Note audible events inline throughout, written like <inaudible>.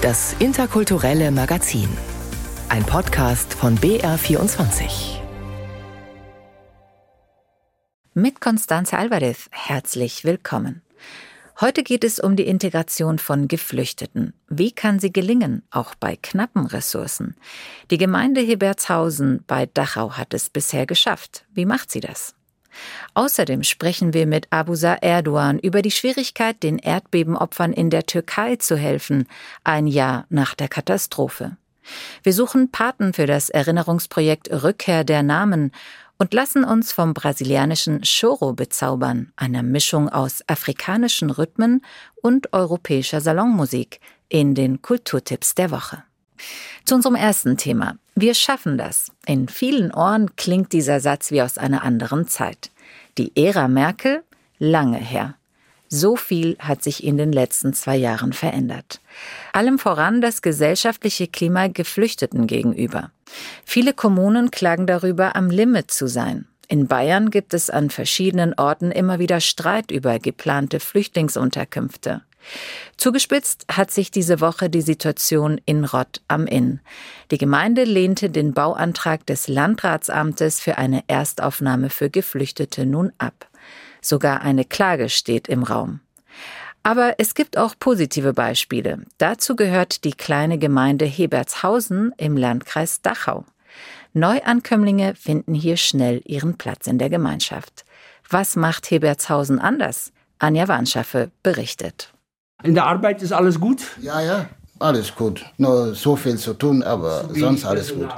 Das interkulturelle Magazin. Ein Podcast von BR24. Mit Constanze Alvarez herzlich willkommen. Heute geht es um die Integration von Geflüchteten. Wie kann sie gelingen, auch bei knappen Ressourcen? Die Gemeinde Hebertshausen bei Dachau hat es bisher geschafft. Wie macht sie das? Außerdem sprechen wir mit Abusa Erdogan über die Schwierigkeit, den Erdbebenopfern in der Türkei zu helfen, ein Jahr nach der Katastrophe. Wir suchen Paten für das Erinnerungsprojekt Rückkehr der Namen und lassen uns vom brasilianischen Choro bezaubern, einer Mischung aus afrikanischen Rhythmen und europäischer Salonmusik, in den Kulturtipps der Woche. Zu unserem ersten Thema. Wir schaffen das. In vielen Ohren klingt dieser Satz wie aus einer anderen Zeit. Die Ära Merkel? Lange her. So viel hat sich in den letzten zwei Jahren verändert. Allem voran das gesellschaftliche Klima Geflüchteten gegenüber. Viele Kommunen klagen darüber, am Limit zu sein. In Bayern gibt es an verschiedenen Orten immer wieder Streit über geplante Flüchtlingsunterkünfte. Zugespitzt hat sich diese Woche die Situation in Rott am Inn. Die Gemeinde lehnte den Bauantrag des Landratsamtes für eine Erstaufnahme für Geflüchtete nun ab. Sogar eine Klage steht im Raum. Aber es gibt auch positive Beispiele. Dazu gehört die kleine Gemeinde Hebertshausen im Landkreis Dachau. Neuankömmlinge finden hier schnell ihren Platz in der Gemeinschaft. Was macht Hebertshausen anders? Anja Warnschaffe berichtet. In der Arbeit ist alles gut? Ja, ja, alles gut. Nur so viel zu tun, aber sonst alles gut.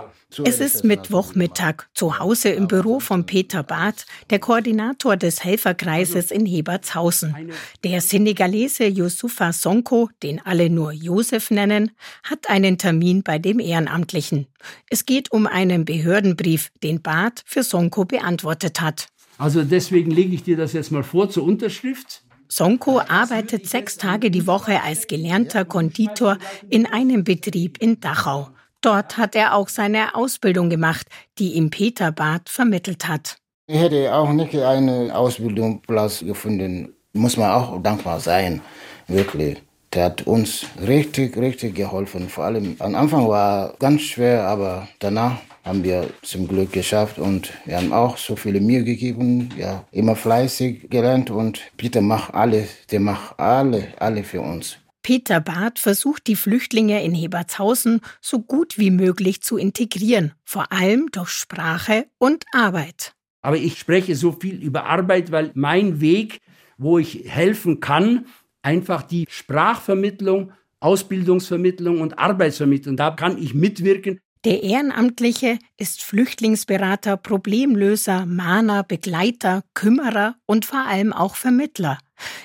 Es ist Mittwochmittag zu Hause im Büro von Peter Barth, der Koordinator des Helferkreises in Hebertshausen. Der Senegalese Yusufa Sonko, den alle nur Josef nennen, hat einen Termin bei dem Ehrenamtlichen. Es geht um einen Behördenbrief, den Barth für Sonko beantwortet hat. Also deswegen lege ich dir das jetzt mal vor zur Unterschrift. Sonko arbeitet sechs Tage die Woche als gelernter Konditor in einem Betrieb in Dachau. Dort hat er auch seine Ausbildung gemacht, die ihm Peter Barth vermittelt hat. Ich hätte auch nicht einen Ausbildungsplatz gefunden. Muss man auch dankbar sein, wirklich. Der hat uns richtig, richtig geholfen. Vor allem am Anfang war ganz schwer, aber danach haben wir zum Glück geschafft und wir haben auch so viele Mühe gegeben, ja, immer fleißig gelernt und Peter macht alles, der macht alle, alle für uns. Peter Barth versucht die Flüchtlinge in Hebertshausen so gut wie möglich zu integrieren, vor allem durch Sprache und Arbeit. Aber ich spreche so viel über Arbeit, weil mein Weg, wo ich helfen kann, einfach die Sprachvermittlung, Ausbildungsvermittlung und Arbeitsvermittlung, da kann ich mitwirken. Der Ehrenamtliche ist Flüchtlingsberater, Problemlöser, Mahner, Begleiter, Kümmerer und vor allem auch Vermittler.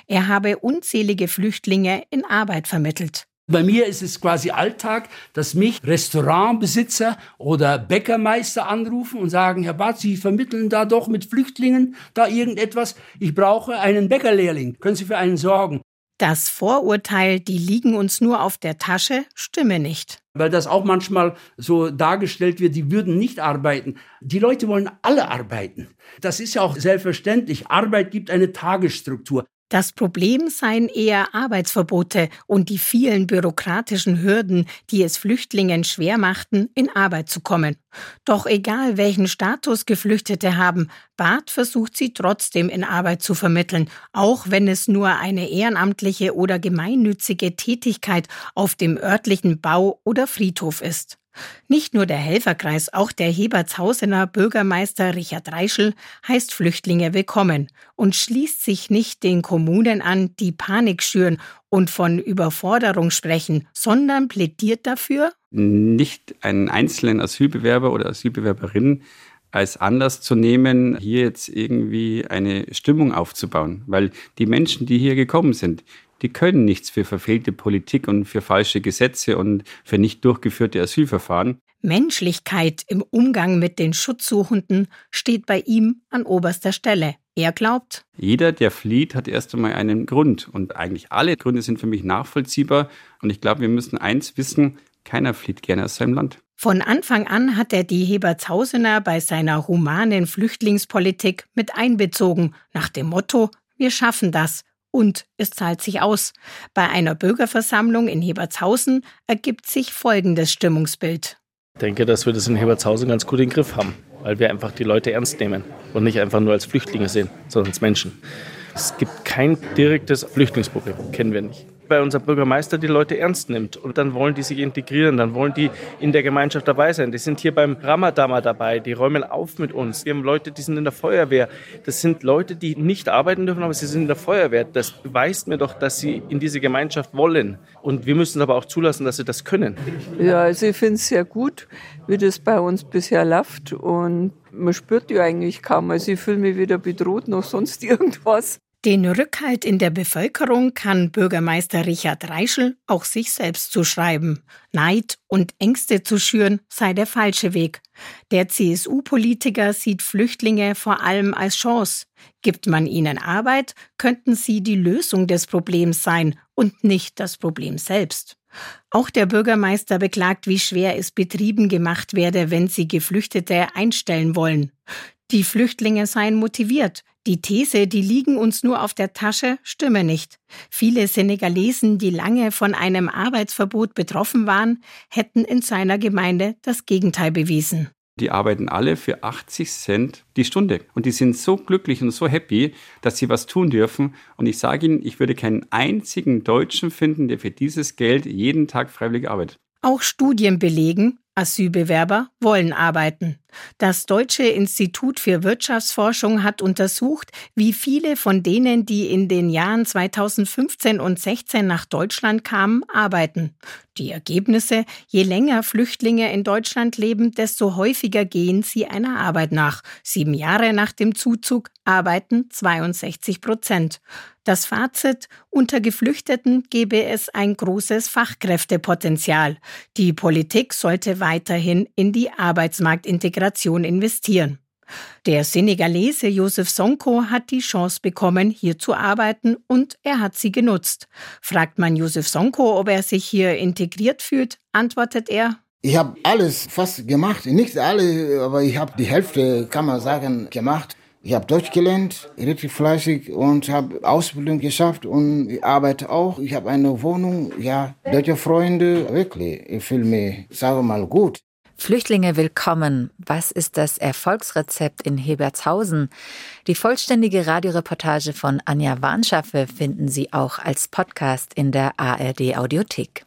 Er habe unzählige Flüchtlinge in Arbeit vermittelt. Bei mir ist es quasi Alltag, dass mich Restaurantbesitzer oder Bäckermeister anrufen und sagen, Herr Barth, Sie vermitteln da doch mit Flüchtlingen da irgendetwas. Ich brauche einen Bäckerlehrling. Können Sie für einen sorgen? Das Vorurteil, die liegen uns nur auf der Tasche, stimme nicht. Weil das auch manchmal so dargestellt wird, die würden nicht arbeiten. Die Leute wollen alle arbeiten. Das ist ja auch selbstverständlich. Arbeit gibt eine Tagesstruktur. Das Problem seien eher Arbeitsverbote und die vielen bürokratischen Hürden, die es Flüchtlingen schwer machten, in Arbeit zu kommen. Doch egal welchen Status Geflüchtete haben, Barth versucht sie trotzdem in Arbeit zu vermitteln, auch wenn es nur eine ehrenamtliche oder gemeinnützige Tätigkeit auf dem örtlichen Bau oder Friedhof ist. Nicht nur der Helferkreis, auch der Hebertshausener Bürgermeister Richard Reischel heißt Flüchtlinge willkommen und schließt sich nicht den Kommunen an, die Panik schüren und von Überforderung sprechen, sondern plädiert dafür, nicht einen einzelnen Asylbewerber oder Asylbewerberin als Anlass zu nehmen, hier jetzt irgendwie eine Stimmung aufzubauen. Weil die Menschen, die hier gekommen sind, die können nichts für verfehlte Politik und für falsche Gesetze und für nicht durchgeführte Asylverfahren. Menschlichkeit im Umgang mit den Schutzsuchenden steht bei ihm an oberster Stelle. Er glaubt, jeder, der flieht, hat erst einmal einen Grund. Und eigentlich alle Gründe sind für mich nachvollziehbar. Und ich glaube, wir müssen eins wissen, keiner flieht gerne aus seinem Land. Von Anfang an hat er die Hebertshausener bei seiner humanen Flüchtlingspolitik mit einbezogen, nach dem Motto, wir schaffen das und es zahlt sich aus. Bei einer Bürgerversammlung in Hebertshausen ergibt sich folgendes Stimmungsbild. Ich denke, dass wir das in Hebertshausen ganz gut in den Griff haben, weil wir einfach die Leute ernst nehmen und nicht einfach nur als Flüchtlinge sehen, sondern als Menschen. Es gibt kein direktes Flüchtlingsproblem, kennen wir nicht bei unserem Bürgermeister die Leute ernst nimmt. Und dann wollen die sich integrieren, dann wollen die in der Gemeinschaft dabei sein. Die sind hier beim Ramadama dabei, die räumen auf mit uns. Wir haben Leute, die sind in der Feuerwehr. Das sind Leute, die nicht arbeiten dürfen, aber sie sind in der Feuerwehr. Das beweist mir doch, dass sie in diese Gemeinschaft wollen. Und wir müssen aber auch zulassen, dass sie das können. Ja, also ich finde es sehr gut, wie das bei uns bisher läuft. Und man spürt die eigentlich kaum. Also ich fühle mich weder bedroht noch sonst <laughs> irgendwas. Den Rückhalt in der Bevölkerung kann Bürgermeister Richard Reischel auch sich selbst zuschreiben. Neid und Ängste zu schüren sei der falsche Weg. Der CSU-Politiker sieht Flüchtlinge vor allem als Chance. Gibt man ihnen Arbeit, könnten sie die Lösung des Problems sein und nicht das Problem selbst. Auch der Bürgermeister beklagt, wie schwer es Betrieben gemacht werde, wenn sie Geflüchtete einstellen wollen. Die Flüchtlinge seien motiviert, die These, die liegen uns nur auf der Tasche, stimme nicht. Viele Senegalesen, die lange von einem Arbeitsverbot betroffen waren, hätten in seiner Gemeinde das Gegenteil bewiesen. Die arbeiten alle für 80 Cent die Stunde. Und die sind so glücklich und so happy, dass sie was tun dürfen. Und ich sage Ihnen, ich würde keinen einzigen Deutschen finden, der für dieses Geld jeden Tag freiwillig arbeitet. Auch Studien belegen, Asylbewerber wollen arbeiten. Das Deutsche Institut für Wirtschaftsforschung hat untersucht, wie viele von denen, die in den Jahren 2015 und 16 nach Deutschland kamen, arbeiten. Die Ergebnisse, je länger Flüchtlinge in Deutschland leben, desto häufiger gehen sie einer Arbeit nach. Sieben Jahre nach dem Zuzug arbeiten 62 Prozent. Das Fazit, unter Geflüchteten gebe es ein großes Fachkräftepotenzial. Die Politik sollte weiterhin in die Arbeitsmarktintegration investieren. Der Senegalese Josef Sonko hat die Chance bekommen, hier zu arbeiten und er hat sie genutzt. Fragt man Josef Sonko, ob er sich hier integriert fühlt, antwortet er, ich habe alles fast gemacht, nicht alle, aber ich habe die Hälfte, kann man sagen, gemacht. Ich habe Deutsch gelernt, richtig fleißig und habe Ausbildung geschafft und arbeite auch. Ich habe eine Wohnung, ja, deutsche Freunde, wirklich. Ich fühle mich, sage mal, gut. Flüchtlinge willkommen. Was ist das Erfolgsrezept in Hebertshausen? Die vollständige Radioreportage von Anja Warnschaffe finden Sie auch als Podcast in der ARD Audiothek.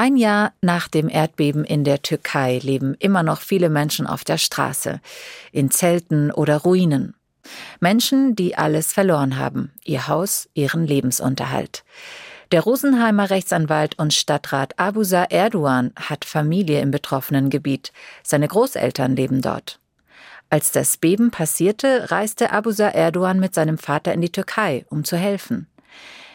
Ein Jahr nach dem Erdbeben in der Türkei leben immer noch viele Menschen auf der Straße, in Zelten oder Ruinen. Menschen, die alles verloren haben, ihr Haus, ihren Lebensunterhalt. Der Rosenheimer Rechtsanwalt und Stadtrat Abusa Erdogan hat Familie im betroffenen Gebiet. Seine Großeltern leben dort. Als das Beben passierte, reiste Abusa Erdogan mit seinem Vater in die Türkei, um zu helfen.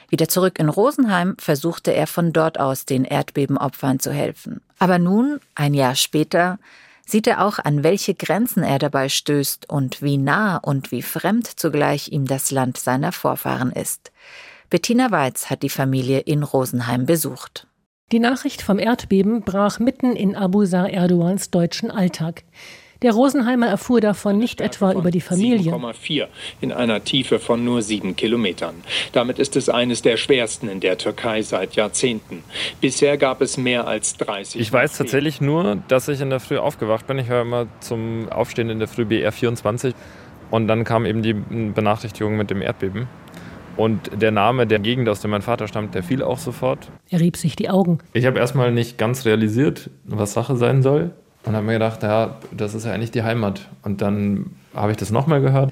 Wieder zurück in Rosenheim versuchte er von dort aus den Erdbebenopfern zu helfen. Aber nun, ein Jahr später, sieht er auch, an welche Grenzen er dabei stößt und wie nah und wie fremd zugleich ihm das Land seiner Vorfahren ist. Bettina Weiz hat die Familie in Rosenheim besucht. Die Nachricht vom Erdbeben brach mitten in Abu Sar Erdogans deutschen Alltag. Der Rosenheimer erfuhr davon nicht etwa über die Familie. 7,4 in einer Tiefe von nur sieben Kilometern. Damit ist es eines der schwersten in der Türkei seit Jahrzehnten. Bisher gab es mehr als 30. Ich weiß tatsächlich nur, dass ich in der Früh aufgewacht bin. Ich höre immer zum Aufstehen in der Früh BR24 und dann kam eben die Benachrichtigung mit dem Erdbeben. Und der Name der Gegend, aus der mein Vater stammt, der fiel auch sofort. Er rieb sich die Augen. Ich habe erstmal nicht ganz realisiert, was Sache sein soll. Und habe mir gedacht, ja, das ist ja eigentlich die Heimat. Und dann habe ich das nochmal gehört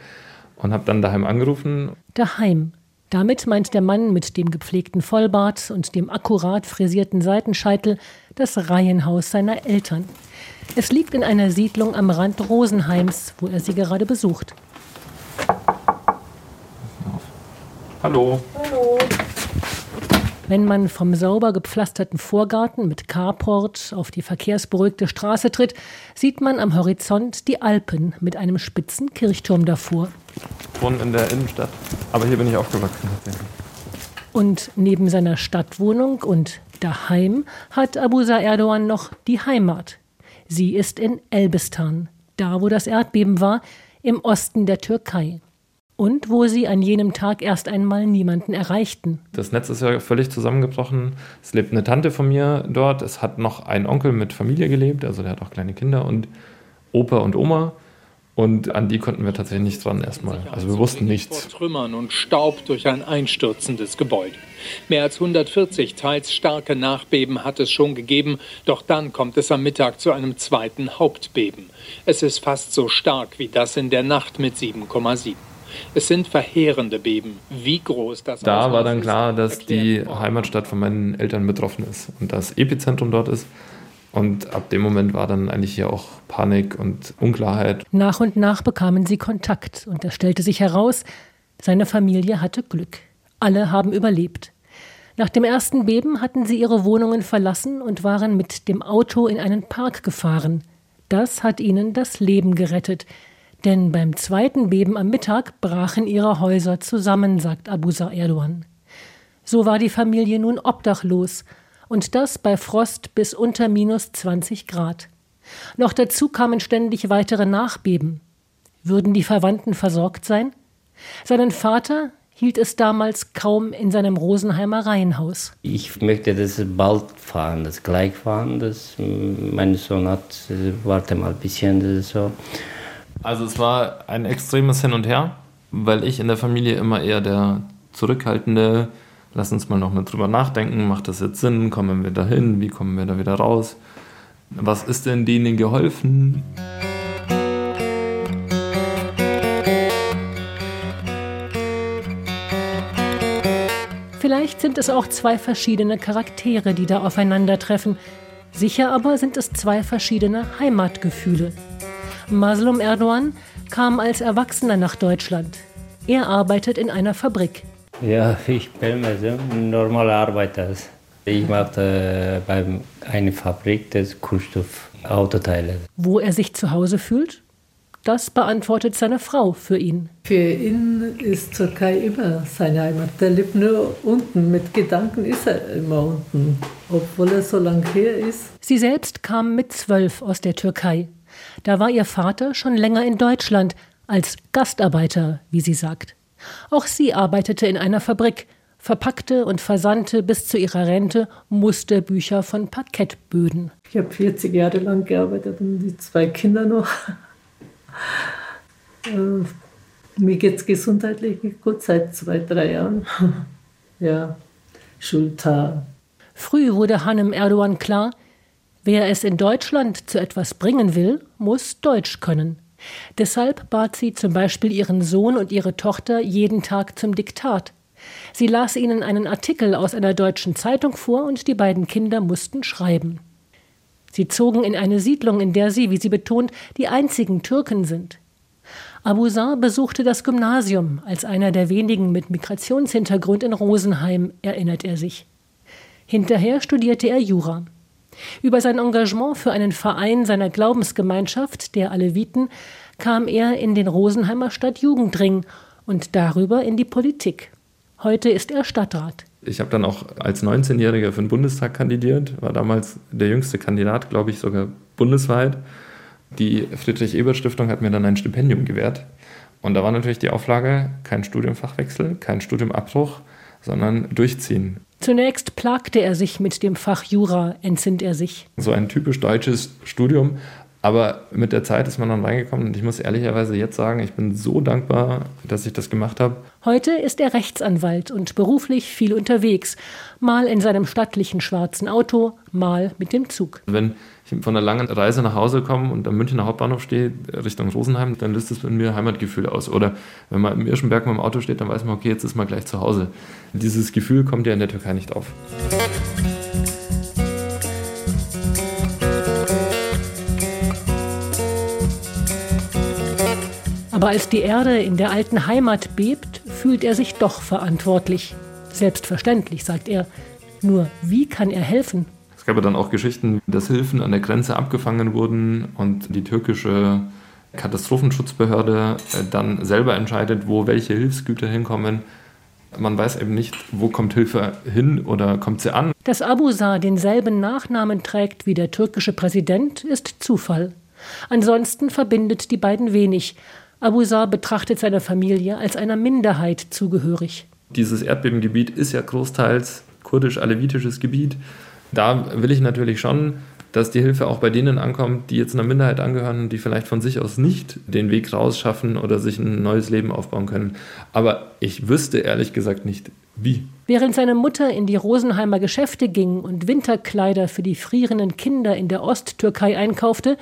und habe dann daheim angerufen. Daheim. Damit meint der Mann mit dem gepflegten Vollbart und dem akkurat frisierten Seitenscheitel das Reihenhaus seiner Eltern. Es liegt in einer Siedlung am Rand Rosenheims, wo er sie gerade besucht. Hallo. Hallo. Wenn man vom sauber gepflasterten Vorgarten mit Carport auf die verkehrsberuhigte Straße tritt, sieht man am Horizont die Alpen mit einem spitzen Kirchturm davor. Ich wohne in der Innenstadt, aber hier bin ich aufgewachsen. Und neben seiner Stadtwohnung und daheim hat Abusa Erdogan noch die Heimat. Sie ist in Elbistan, da wo das Erdbeben war, im Osten der Türkei. Und wo sie an jenem Tag erst einmal niemanden erreichten. Das Netz ist ja völlig zusammengebrochen. Es lebt eine Tante von mir dort. Es hat noch ein Onkel mit Familie gelebt, also der hat auch kleine Kinder und Opa und Oma. Und an die konnten wir tatsächlich nicht dran erstmal. Also wir wussten nichts. Vor Trümmern und Staub durch ein einstürzendes Gebäude. Mehr als 140 teils starke Nachbeben hat es schon gegeben, doch dann kommt es am Mittag zu einem zweiten Hauptbeben. Es ist fast so stark wie das in der Nacht mit 7,7. Es sind verheerende Beben. Wie groß das Da war dann klar, dass die Heimatstadt von meinen Eltern betroffen ist und das Epizentrum dort ist. Und ab dem Moment war dann eigentlich hier auch Panik und Unklarheit. Nach und nach bekamen sie Kontakt und es stellte sich heraus, seine Familie hatte Glück. Alle haben überlebt. Nach dem ersten Beben hatten sie ihre Wohnungen verlassen und waren mit dem Auto in einen Park gefahren. Das hat ihnen das Leben gerettet. Denn beim zweiten Beben am Mittag brachen ihre Häuser zusammen, sagt Abusa Erdogan. So war die Familie nun obdachlos und das bei Frost bis unter minus 20 Grad. Noch dazu kamen ständig weitere Nachbeben. Würden die Verwandten versorgt sein? Seinen Vater hielt es damals kaum in seinem Rosenheimer Reihenhaus. Ich möchte das bald fahren, das gleich fahren. Das, mein Sohn hat, warte mal ein bisschen, das ist so. Also es war ein extremes Hin und Her, weil ich in der Familie immer eher der zurückhaltende, lass uns mal noch mal drüber nachdenken, macht das jetzt Sinn, kommen wir da hin, wie kommen wir da wieder raus, was ist denn denen geholfen? Vielleicht sind es auch zwei verschiedene Charaktere, die da aufeinandertreffen. Sicher aber sind es zwei verschiedene Heimatgefühle. Maslum Erdogan kam als Erwachsener nach Deutschland. Er arbeitet in einer Fabrik. Ja, ich bin ein normaler Arbeiter. Ich mache äh, bei einer Fabrik das Kunststoffautoteile. Wo er sich zu Hause fühlt? Das beantwortet seine Frau für ihn. Für ihn ist Türkei immer seine Heimat. Der lebt nur unten. Mit Gedanken ist er immer unten, obwohl er so lang her ist. Sie selbst kam mit zwölf aus der Türkei. Da war ihr Vater schon länger in Deutschland, als Gastarbeiter, wie sie sagt. Auch sie arbeitete in einer Fabrik, verpackte und versandte bis zu ihrer Rente Musterbücher von Parkettböden. Ich habe 40 Jahre lang gearbeitet und die zwei Kinder noch. äh, mir geht es gesundheitlich gut seit zwei, drei Jahren. <laughs> ja, Schulter. Früh wurde Hanem Erdogan klar, wer es in Deutschland zu etwas bringen will, muss Deutsch können. Deshalb bat sie zum Beispiel ihren Sohn und ihre Tochter jeden Tag zum Diktat. Sie las ihnen einen Artikel aus einer deutschen Zeitung vor und die beiden Kinder mussten schreiben. Sie zogen in eine Siedlung, in der sie, wie sie betont, die einzigen Türken sind. Abuzar besuchte das Gymnasium als einer der wenigen mit Migrationshintergrund in Rosenheim, erinnert er sich. Hinterher studierte er Jura. Über sein Engagement für einen Verein seiner Glaubensgemeinschaft, der Aleviten, kam er in den Rosenheimer Stadtjugendring und darüber in die Politik. Heute ist er Stadtrat. Ich habe dann auch als 19-Jähriger für den Bundestag kandidiert, war damals der jüngste Kandidat, glaube ich, sogar bundesweit. Die Friedrich-Ebert-Stiftung hat mir dann ein Stipendium gewährt. Und da war natürlich die Auflage, kein Studiumfachwechsel, kein Studiumabbruch, sondern durchziehen. Zunächst plagte er sich mit dem Fach Jura, entsinnt er sich. So ein typisch deutsches Studium. Aber mit der Zeit ist man dann reingekommen und ich muss ehrlicherweise jetzt sagen, ich bin so dankbar, dass ich das gemacht habe. Heute ist er Rechtsanwalt und beruflich viel unterwegs. Mal in seinem stattlichen schwarzen Auto, mal mit dem Zug. Wenn ich von einer langen Reise nach Hause komme und am Münchner Hauptbahnhof stehe, Richtung Rosenheim, dann löst es in mir Heimatgefühl aus. Oder wenn man im Irschenberg mit dem Auto steht, dann weiß man, okay, jetzt ist man gleich zu Hause. Dieses Gefühl kommt ja in der Türkei nicht auf. Aber als die Erde in der alten Heimat bebt, fühlt er sich doch verantwortlich. Selbstverständlich, sagt er. Nur wie kann er helfen? Es gab ja dann auch Geschichten, dass Hilfen an der Grenze abgefangen wurden und die türkische Katastrophenschutzbehörde äh, dann selber entscheidet, wo welche Hilfsgüter hinkommen. Man weiß eben nicht, wo kommt Hilfe hin oder kommt sie an. Dass Abusar denselben Nachnamen trägt wie der türkische Präsident, ist Zufall. Ansonsten verbindet die beiden wenig. Abusar betrachtet seine Familie als einer Minderheit zugehörig. Dieses Erdbebengebiet ist ja großteils kurdisch-alevitisches Gebiet. Da will ich natürlich schon, dass die Hilfe auch bei denen ankommt, die jetzt einer Minderheit angehören die vielleicht von sich aus nicht den Weg rausschaffen oder sich ein neues Leben aufbauen können. Aber ich wüsste ehrlich gesagt nicht, wie. Während seine Mutter in die Rosenheimer Geschäfte ging und Winterkleider für die frierenden Kinder in der Osttürkei einkaufte,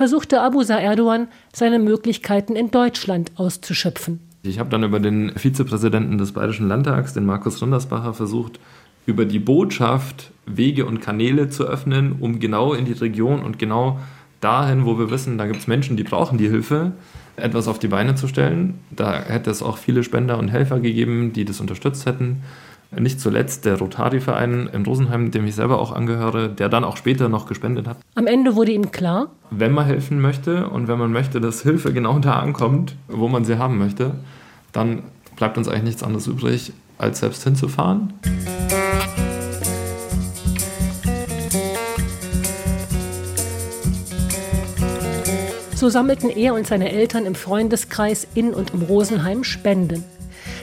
versuchte Abusa Erdogan, seine Möglichkeiten in Deutschland auszuschöpfen. Ich habe dann über den Vizepräsidenten des Bayerischen Landtags, den Markus Rundersbacher, versucht, über die Botschaft Wege und Kanäle zu öffnen, um genau in die Region und genau dahin, wo wir wissen, da gibt es Menschen, die brauchen die Hilfe, etwas auf die Beine zu stellen. Da hätte es auch viele Spender und Helfer gegeben, die das unterstützt hätten. Nicht zuletzt der Rotari-Verein in Rosenheim, dem ich selber auch angehöre, der dann auch später noch gespendet hat. Am Ende wurde ihm klar, wenn man helfen möchte und wenn man möchte, dass Hilfe genau da ankommt, wo man sie haben möchte, dann bleibt uns eigentlich nichts anderes übrig, als selbst hinzufahren. So sammelten er und seine Eltern im Freundeskreis in und um Rosenheim Spenden.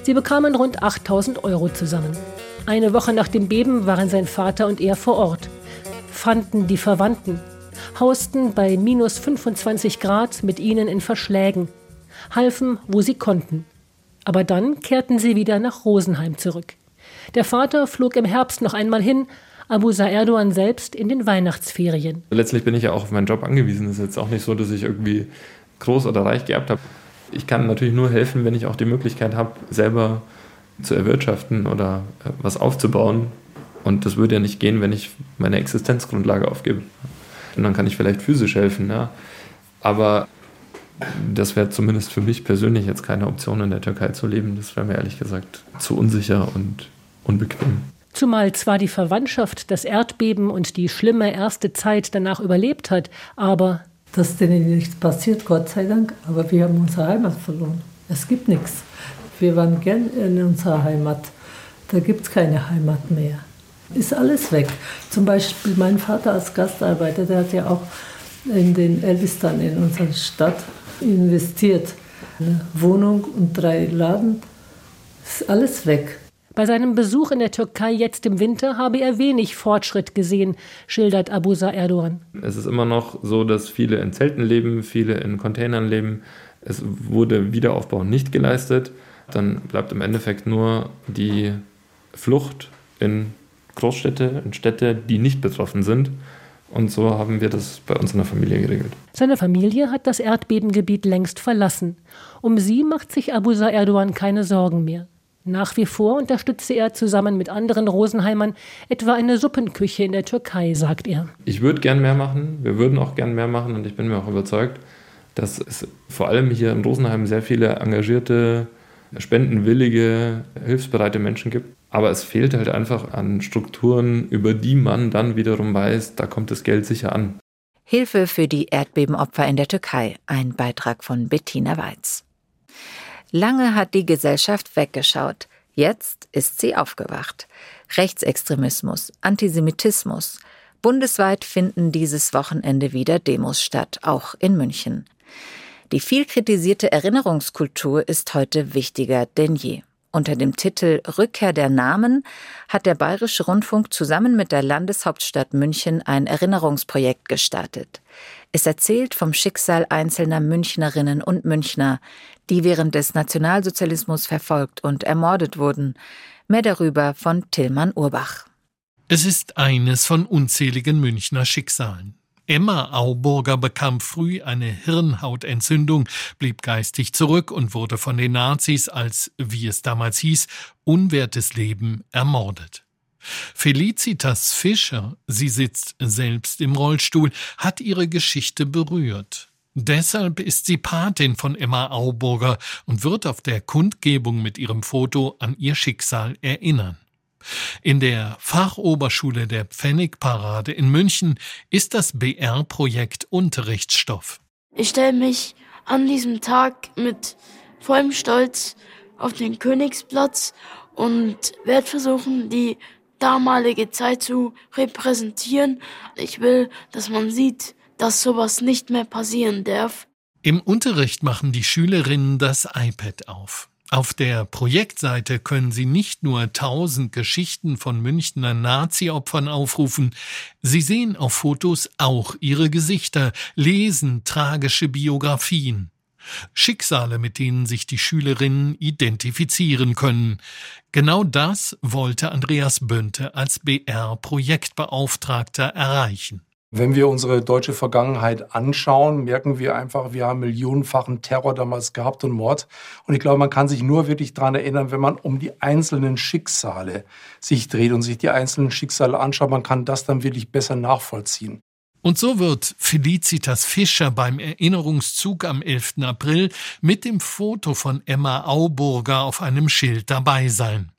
Sie bekamen rund 8000 Euro zusammen. Eine Woche nach dem Beben waren sein Vater und er vor Ort, fanden die Verwandten, hausten bei minus 25 Grad mit ihnen in Verschlägen, halfen, wo sie konnten. Aber dann kehrten sie wieder nach Rosenheim zurück. Der Vater flog im Herbst noch einmal hin, Abusa Erdogan selbst in den Weihnachtsferien. Letztlich bin ich ja auch auf meinen Job angewiesen. Es ist jetzt auch nicht so, dass ich irgendwie groß oder reich geerbt habe. Ich kann natürlich nur helfen, wenn ich auch die Möglichkeit habe, selber zu erwirtschaften oder äh, was aufzubauen. Und das würde ja nicht gehen, wenn ich meine Existenzgrundlage aufgebe. Und dann kann ich vielleicht physisch helfen, ja. Aber das wäre zumindest für mich persönlich jetzt keine Option, in der Türkei zu leben. Das wäre mir ehrlich gesagt zu unsicher und unbequem. Zumal zwar die Verwandtschaft das Erdbeben und die schlimme erste Zeit danach überlebt hat, aber dass denen nichts passiert, Gott sei Dank, aber wir haben unsere Heimat verloren. Es gibt nichts. Wir waren gern in unserer Heimat. Da gibt es keine Heimat mehr. Ist alles weg. Zum Beispiel mein Vater als Gastarbeiter, der hat ja auch in den Elbistan in unserer Stadt investiert. Eine Wohnung und drei Laden. Ist alles weg. Bei seinem Besuch in der Türkei jetzt im Winter habe er wenig Fortschritt gesehen, schildert Abusa Erdogan. Es ist immer noch so, dass viele in Zelten leben, viele in Containern leben. Es wurde Wiederaufbau nicht geleistet. Dann bleibt im Endeffekt nur die Flucht in Großstädte, in Städte, die nicht betroffen sind. Und so haben wir das bei uns in der Familie geregelt. Seine Familie hat das Erdbebengebiet längst verlassen. Um sie macht sich Abusa Erdogan keine Sorgen mehr. Nach wie vor unterstütze er zusammen mit anderen Rosenheimern etwa eine Suppenküche in der Türkei, sagt er. Ich würde gern mehr machen, wir würden auch gern mehr machen und ich bin mir auch überzeugt, dass es vor allem hier in Rosenheim sehr viele engagierte, spendenwillige, hilfsbereite Menschen gibt. Aber es fehlt halt einfach an Strukturen, über die man dann wiederum weiß, da kommt das Geld sicher an. Hilfe für die Erdbebenopfer in der Türkei, ein Beitrag von Bettina Weiz. Lange hat die Gesellschaft weggeschaut. Jetzt ist sie aufgewacht. Rechtsextremismus, Antisemitismus. Bundesweit finden dieses Wochenende wieder Demos statt, auch in München. Die viel kritisierte Erinnerungskultur ist heute wichtiger denn je. Unter dem Titel Rückkehr der Namen hat der Bayerische Rundfunk zusammen mit der Landeshauptstadt München ein Erinnerungsprojekt gestartet. Es erzählt vom Schicksal einzelner Münchnerinnen und Münchner, die während des Nationalsozialismus verfolgt und ermordet wurden. Mehr darüber von Tillmann Urbach. Es ist eines von unzähligen Münchner Schicksalen. Emma Auburger bekam früh eine Hirnhautentzündung, blieb geistig zurück und wurde von den Nazis als, wie es damals hieß, unwertes Leben ermordet. Felicitas Fischer, sie sitzt selbst im Rollstuhl, hat ihre Geschichte berührt. Deshalb ist sie Patin von Emma Auburger und wird auf der Kundgebung mit ihrem Foto an ihr Schicksal erinnern. In der Fachoberschule der Pfennigparade in München ist das BR-Projekt Unterrichtsstoff. Ich stelle mich an diesem Tag mit vollem Stolz auf den Königsplatz und werde versuchen, die damalige Zeit zu repräsentieren. Ich will, dass man sieht, dass sowas nicht mehr passieren darf. Im Unterricht machen die Schülerinnen das iPad auf. Auf der Projektseite können Sie nicht nur tausend Geschichten von Münchner Nazi-Opfern aufrufen, Sie sehen auf Fotos auch ihre Gesichter, lesen tragische Biografien. Schicksale, mit denen sich die Schülerinnen identifizieren können. Genau das wollte Andreas Bönte als BR-Projektbeauftragter erreichen. Wenn wir unsere deutsche Vergangenheit anschauen, merken wir einfach, wir haben millionenfachen Terror damals gehabt und Mord. Und ich glaube, man kann sich nur wirklich daran erinnern, wenn man um die einzelnen Schicksale sich dreht und sich die einzelnen Schicksale anschaut, man kann das dann wirklich besser nachvollziehen. Und so wird Felicitas Fischer beim Erinnerungszug am 11. April mit dem Foto von Emma Auburger auf einem Schild dabei sein.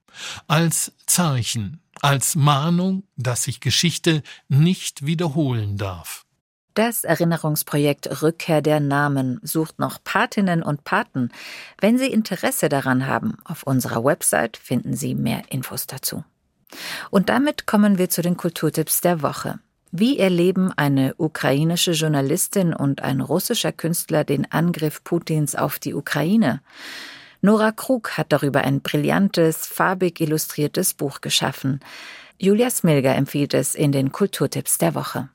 Als Zeichen, als Mahnung, dass sich Geschichte nicht wiederholen darf. Das Erinnerungsprojekt Rückkehr der Namen sucht noch Patinnen und Paten. Wenn Sie Interesse daran haben, auf unserer Website finden Sie mehr Infos dazu. Und damit kommen wir zu den Kulturtipps der Woche. Wie erleben eine ukrainische Journalistin und ein russischer Künstler den Angriff Putins auf die Ukraine? Nora Krug hat darüber ein brillantes, farbig illustriertes Buch geschaffen. Julia Smilger empfiehlt es in den Kulturtipps der Woche.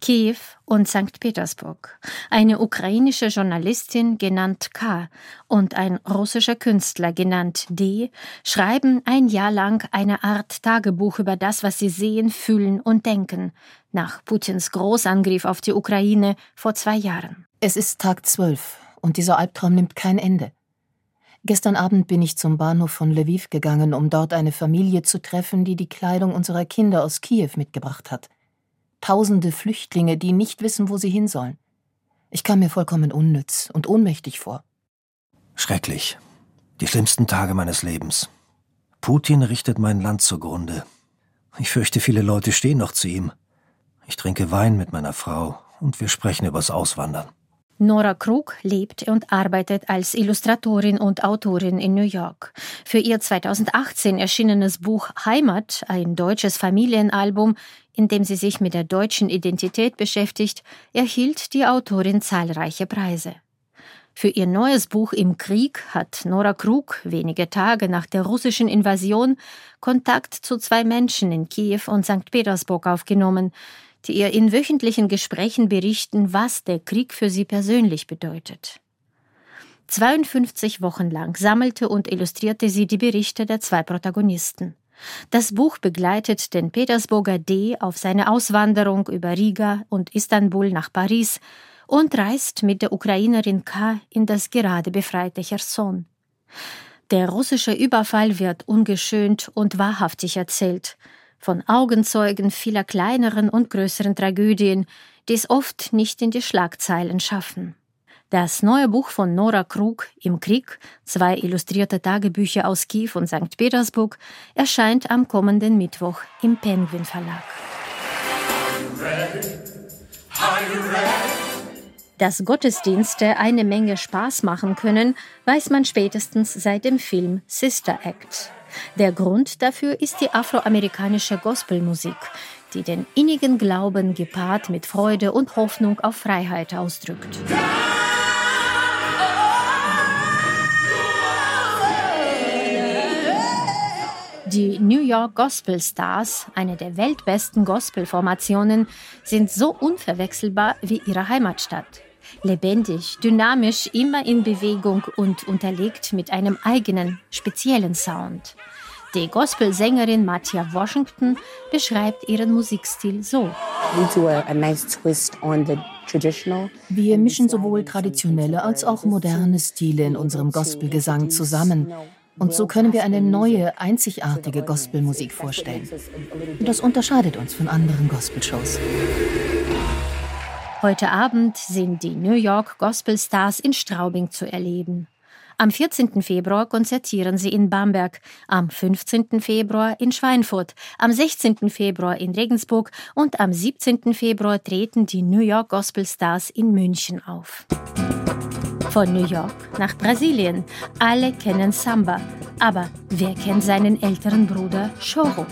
Kiew und St. Petersburg. Eine ukrainische Journalistin genannt K und ein russischer Künstler genannt D schreiben ein Jahr lang eine Art Tagebuch über das, was sie sehen, fühlen und denken, nach Putins Großangriff auf die Ukraine vor zwei Jahren. Es ist Tag zwölf und dieser Albtraum nimmt kein Ende. Gestern Abend bin ich zum Bahnhof von Lviv gegangen, um dort eine Familie zu treffen, die die Kleidung unserer Kinder aus Kiew mitgebracht hat. Tausende Flüchtlinge, die nicht wissen, wo sie hin sollen. Ich kam mir vollkommen unnütz und ohnmächtig vor. Schrecklich. Die schlimmsten Tage meines Lebens. Putin richtet mein Land zugrunde. Ich fürchte, viele Leute stehen noch zu ihm. Ich trinke Wein mit meiner Frau und wir sprechen übers Auswandern. Nora Krug lebt und arbeitet als Illustratorin und Autorin in New York. Für ihr 2018 erschienenes Buch Heimat, ein deutsches Familienalbum, in dem sie sich mit der deutschen Identität beschäftigt, erhielt die Autorin zahlreiche Preise. Für ihr neues Buch Im Krieg hat Nora Krug wenige Tage nach der russischen Invasion Kontakt zu zwei Menschen in Kiew und St. Petersburg aufgenommen, die ihr in wöchentlichen Gesprächen berichten, was der Krieg für sie persönlich bedeutet. 52 Wochen lang sammelte und illustrierte sie die Berichte der zwei Protagonisten. Das Buch begleitet den Petersburger D auf seine Auswanderung über Riga und Istanbul nach Paris und reist mit der Ukrainerin K in das gerade befreite Cherson. Der russische Überfall wird ungeschönt und wahrhaftig erzählt, von Augenzeugen vieler kleineren und größeren Tragödien, die es oft nicht in die Schlagzeilen schaffen. Das neue Buch von Nora Krug Im Krieg, zwei illustrierte Tagebücher aus Kiew und St. Petersburg, erscheint am kommenden Mittwoch im Penguin Verlag. Dass Gottesdienste eine Menge Spaß machen können, weiß man spätestens seit dem Film Sister Act. Der Grund dafür ist die afroamerikanische Gospelmusik, die den innigen Glauben gepaart mit Freude und Hoffnung auf Freiheit ausdrückt. Die New York Gospel Stars, eine der weltbesten Gospelformationen, sind so unverwechselbar wie ihre Heimatstadt. Lebendig, dynamisch, immer in Bewegung und unterlegt mit einem eigenen, speziellen Sound. Die Gospelsängerin Mattia Washington beschreibt ihren Musikstil so. Wir mischen sowohl traditionelle als auch moderne Stile in unserem Gospelgesang zusammen. Und so können wir eine neue, einzigartige Gospelmusik vorstellen. Das unterscheidet uns von anderen Gospelshows. Heute Abend sind die New York Gospel Stars in Straubing zu erleben. Am 14. Februar konzertieren sie in Bamberg, am 15. Februar in Schweinfurt, am 16. Februar in Regensburg und am 17. Februar treten die New York Gospel Stars in München auf. Von New York nach Brasilien. Alle kennen Samba. Aber wer kennt seinen älteren Bruder Choro?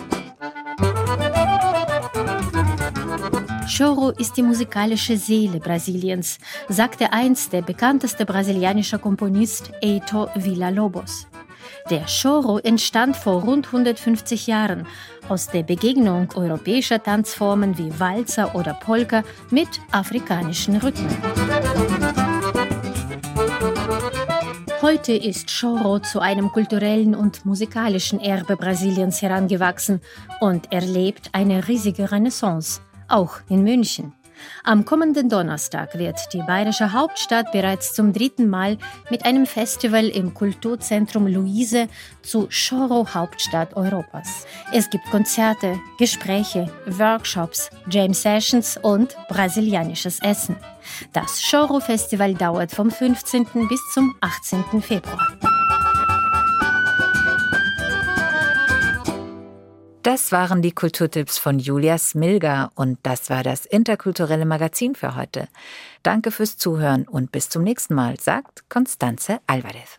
Choro ist die musikalische Seele Brasiliens, sagte einst der bekannteste brasilianische Komponist Eito Villa-Lobos. Der Choro entstand vor rund 150 Jahren aus der Begegnung europäischer Tanzformen wie Walzer oder Polka mit afrikanischen Rhythmen. Heute ist Choro zu einem kulturellen und musikalischen Erbe Brasiliens herangewachsen und erlebt eine riesige Renaissance, auch in München. Am kommenden Donnerstag wird die bayerische Hauptstadt bereits zum dritten Mal mit einem Festival im Kulturzentrum Luise zu Choro Hauptstadt Europas. Es gibt Konzerte, Gespräche, Workshops, Jam Sessions und brasilianisches Essen. Das Choro Festival dauert vom 15. bis zum 18. Februar. Das waren die Kulturtipps von Julia Smilga und das war das interkulturelle Magazin für heute. Danke fürs Zuhören und bis zum nächsten Mal, sagt Constanze Alvarez.